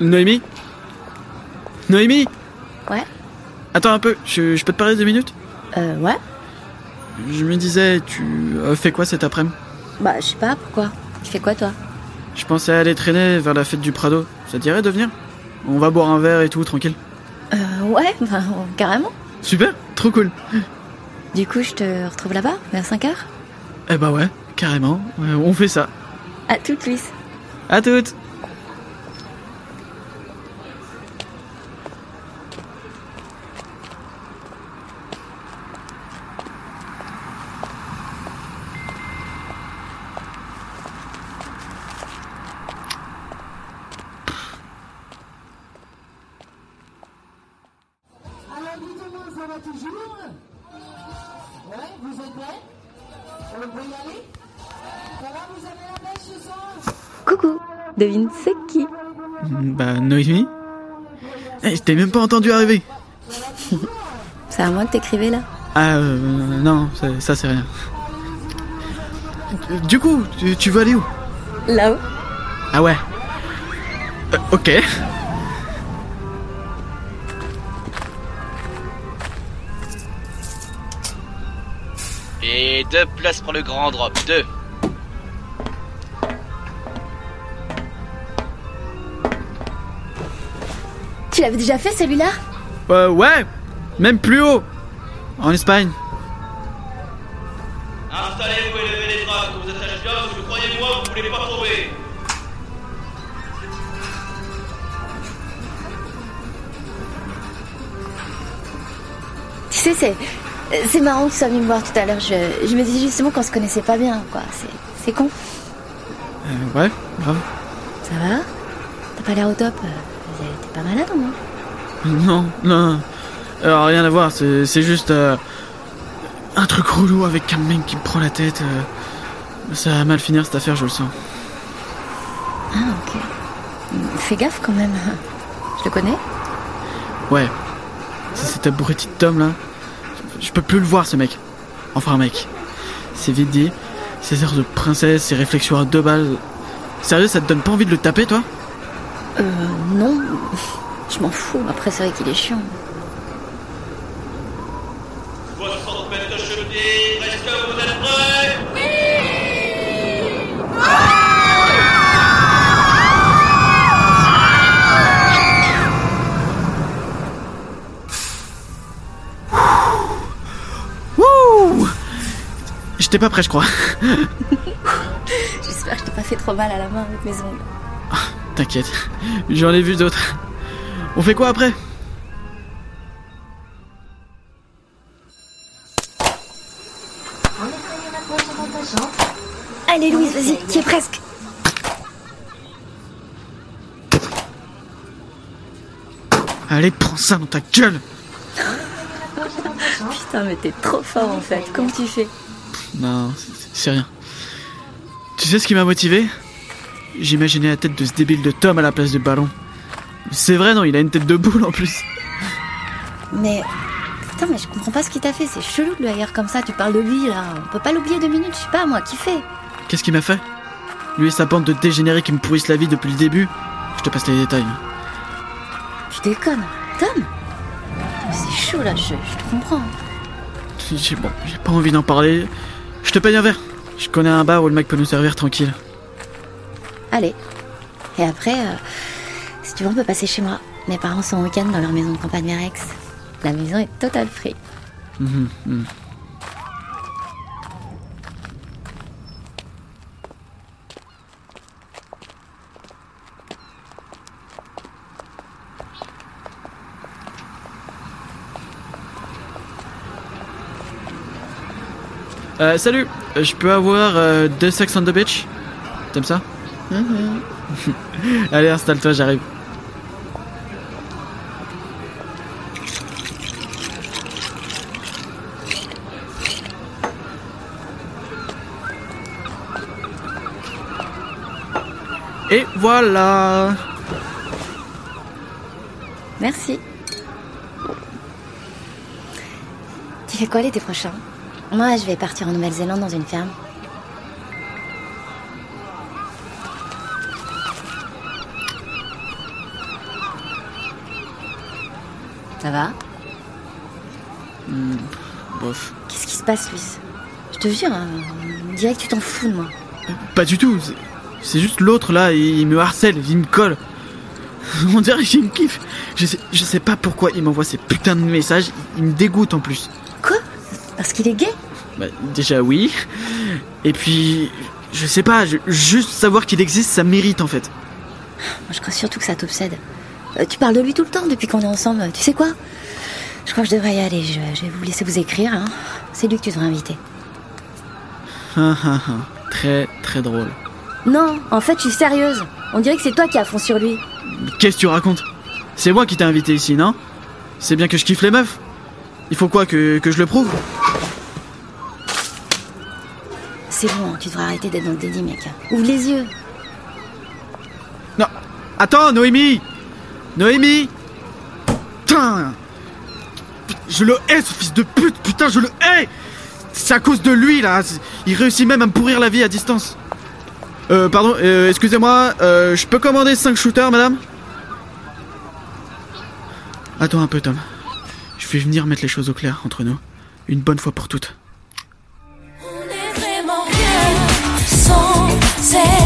Noémie Noémie Ouais Attends un peu, je, je peux te parler deux minutes? Euh, ouais Je me disais, tu as fait quoi cet après-midi? Bah, je sais pas, pourquoi? Tu fais quoi, toi? Je pensais aller traîner vers la fête du Prado. Ça te dirait de venir? On va boire un verre et tout, tranquille. Euh, ouais, bah, carrément. Super, trop cool. Du coup, je te retrouve là-bas, vers 5h Eh bah ouais, carrément, euh, on fait ça. À toute, Luis. À toutes dites-moi, ça va toujours Ouais, vous êtes prêts? On peut y aller? Ça va, vous avez la pêche ce soir? Coucou. Devine, c'est qui? Bah Noémie. Eh, je t'ai même pas entendu arriver. C'est à moi que t'écrivais, là? Ah euh, non, ça, ça, c'est rien. Du coup, tu, tu veux aller où? Là-haut. Ah ouais. Euh, ok. Deux places pour le grand drop. Deux. Tu l'avais déjà fait, celui-là? Euh, ouais, même plus haut. En Espagne. Installez-vous et levez les bras vous attachez bien, parce que croyez-moi, vous voulez pas tomber. Tu sais, c'est... C'est marrant que tu sois venu me voir tout à l'heure. Je, je me disais justement qu'on se connaissait pas bien, quoi. C'est, con. Euh, ouais, grave. Ça va? T'as pas l'air au top. Euh, T'es pas malade, au moins Non, non. Alors, rien à voir, c'est c'est juste. euh, un truc relou avec un mec qui me prend la tête. euh, ça va mal finir cette affaire, je le sens. Ah, ok. Fais gaffe, quand même. Je le connais Ouais. C'est cet abruti de Tom là. Je- peux plus le voir ce mec. Enfin mec. C'est vite dit. Ses airs de princesse, ses réflexions à deux balles. Sérieux, ça te donne pas envie de le taper toi? Euh, non. Je m'en fous. Après, c'est vrai qu'il est chiant. 60 mètres de cheminée, est-ce que vous êtes prêts J'étais pas prêt, je crois. J'espère que je t'ai pas fait trop mal à la main avec mes ongles. T'inquiète, j'en ai vu d'autres. On fait quoi après? Allez, Louise, vas-y, qui est presque. Allez, prends ça dans ta gueule Putain, mais t'es trop fort en fait. Comment tu fais? Non, c'est- c'est rien. Tu sais ce qui m'a motivé? J'imaginais la tête de ce débile de Tom à la place du ballon. C'est vrai, non, il a une tête de boule en plus. Mais. Putain, mais je comprends pas ce qu'il t'a fait. C'est chelou de le haïr comme ça. Tu parles de lui là. On peut pas l'oublier deux minutes, je sais pas, moi, qui fait? Qu'est-ce qu'il m'a fait? Lui et sa bande de dégénérés qui me pourrissent la vie depuis le début? Je te passe les détails. Tu déconnes. Tom? C'est chaud là, je, je te comprends. J'ai bon, j'ai pas envie d'en parler. Je te paye un verre. Je connais un bar où le mec peut nous servir tranquille. Allez. Et après, euh, si tu veux, on peut passer chez moi. Mes parents sont en week-end dans leur maison de campagne Aix. La maison est total free. Mhm, mhm. Euh, salut, Euh, je peux avoir euh, deux sex on the beach? T'aimes ça? Allez, installe-toi, j'arrive. Et voilà. Merci. Tu fais quoi l'été prochain? Moi, je vais partir en Nouvelle-Zélande dans une ferme. Ça va? Bof. Qu'est-ce qui se passe, Luis Je te jure, hein, on dirait que tu t'en fous de moi. Pas du tout. c'est- C'est juste l'autre là, il me harcèle, il me colle. On dirait qu'il me kiffe. Je sais, je sais pas pourquoi il m'envoie ces putains de messages. Il me dégoûte en plus. Parce qu'il est gay Bah, déjà oui. Et puis, je sais pas, je- juste savoir qu'il existe, ça mérite en fait. Moi, je crois surtout que ça t'obsède. Euh, tu parles de lui tout le temps depuis qu'on est ensemble. Tu sais quoi? Je crois que je devrais y aller. Je, je vais vous laisser vous écrire. hein. C'est lui que tu devrais inviter. Très très drôle. Non, en fait, je suis sérieuse. On dirait que c'est toi qui as fond sur lui. Qu'est-ce que tu racontes? C'est moi qui t'ai invité ici, non? C'est bien que je kiffe les meufs. Il faut quoi que, que je le prouve? C'est bon, tu devrais arrêter d'être dans le déni, mec. Ouvre les yeux. Non. Attends, Noémie Noémie Putain Je le hais, ce fils de pute Putain, je le hais C'est à cause de lui, là Il réussit même à me pourrir la vie à distance. Euh, pardon, euh, excusez-moi, euh, je peux commander 5 shooters, madame? Attends un peu, Tom. Je vais venir mettre les choses au clair entre nous. Une bonne fois pour toutes. 곁에